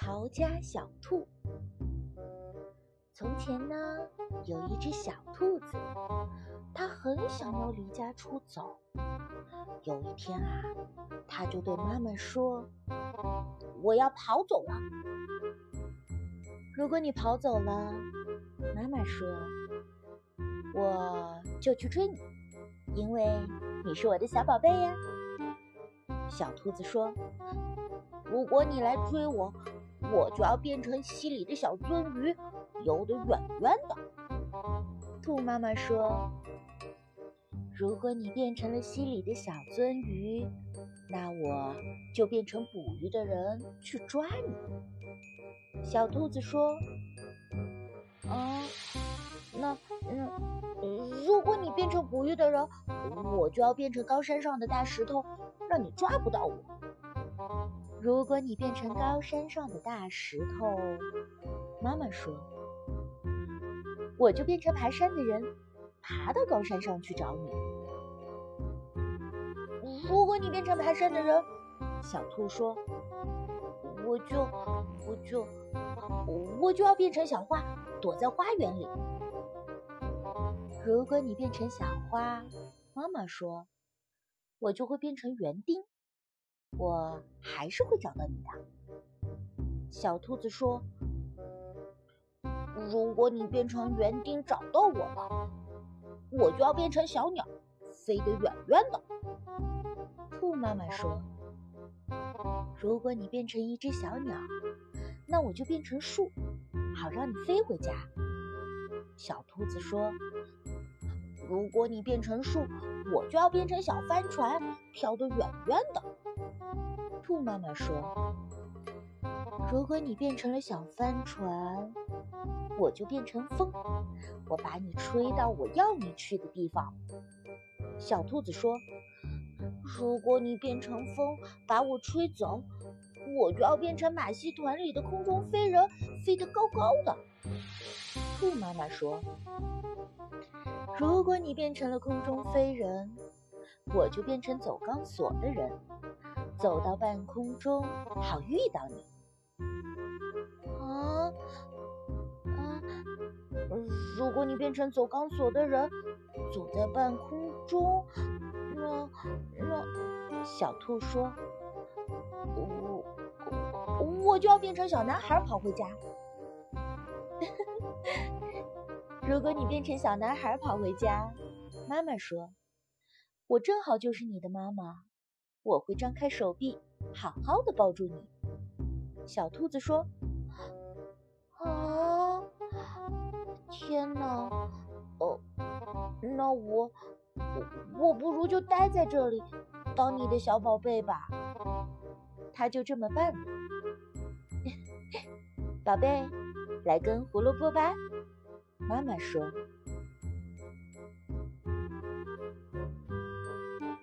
逃家小兔。从前呢，有一只小兔子，它很想要离家出走。有一天啊，它就对妈妈说：“我要跑走了。”如果你跑走了，妈妈说：“我就去追你，因为你是我的小宝贝呀。”小兔子说：“如果你来追我，我就要变成溪里的小鳟鱼，游得远远的。”兔妈妈说：“如果你变成了溪里的小鳟鱼，那我就变成捕鱼的人去抓你。”小兔子说：“啊，那那，如果你变成捕鱼的人，我就要变成高山上的大石头，让你抓不到我。如果你变成高山上的大石头，妈妈说，我就变成爬山的人，爬到高山上去找你。如果你变成爬山的人，小兔说，我就我就。”我就要变成小花，躲在花园里。如果你变成小花，妈妈说，我就会变成园丁，我还是会找到你的。小兔子说，如果你变成园丁找到我了，我就要变成小鸟，飞得远远的。兔妈妈说，如果你变成一只小鸟。那我就变成树，好让你飞回家。小兔子说：“如果你变成树，我就要变成小帆船，飘得远远的。”兔妈妈说：“如果你变成了小帆船，我就变成风，我把你吹到我要你去的地方。”小兔子说：“如果你变成风，把我吹走。”我就要变成马戏团里的空中飞人，飞得高高的。兔妈妈说：“如果你变成了空中飞人，我就变成走钢索的人，走到半空中好遇到你。”啊啊！如果你变成走钢索的人，走在半空中，那那小兔说。我就要变成小男孩跑回家。如果你变成小男孩跑回家，妈妈说：“我正好就是你的妈妈，我会张开手臂，好好的抱住你。”小兔子说：“啊，天哪！哦，那我我我不如就待在这里，当你的小宝贝吧。”他就这么办了。宝贝，来根胡萝卜吧。妈妈说。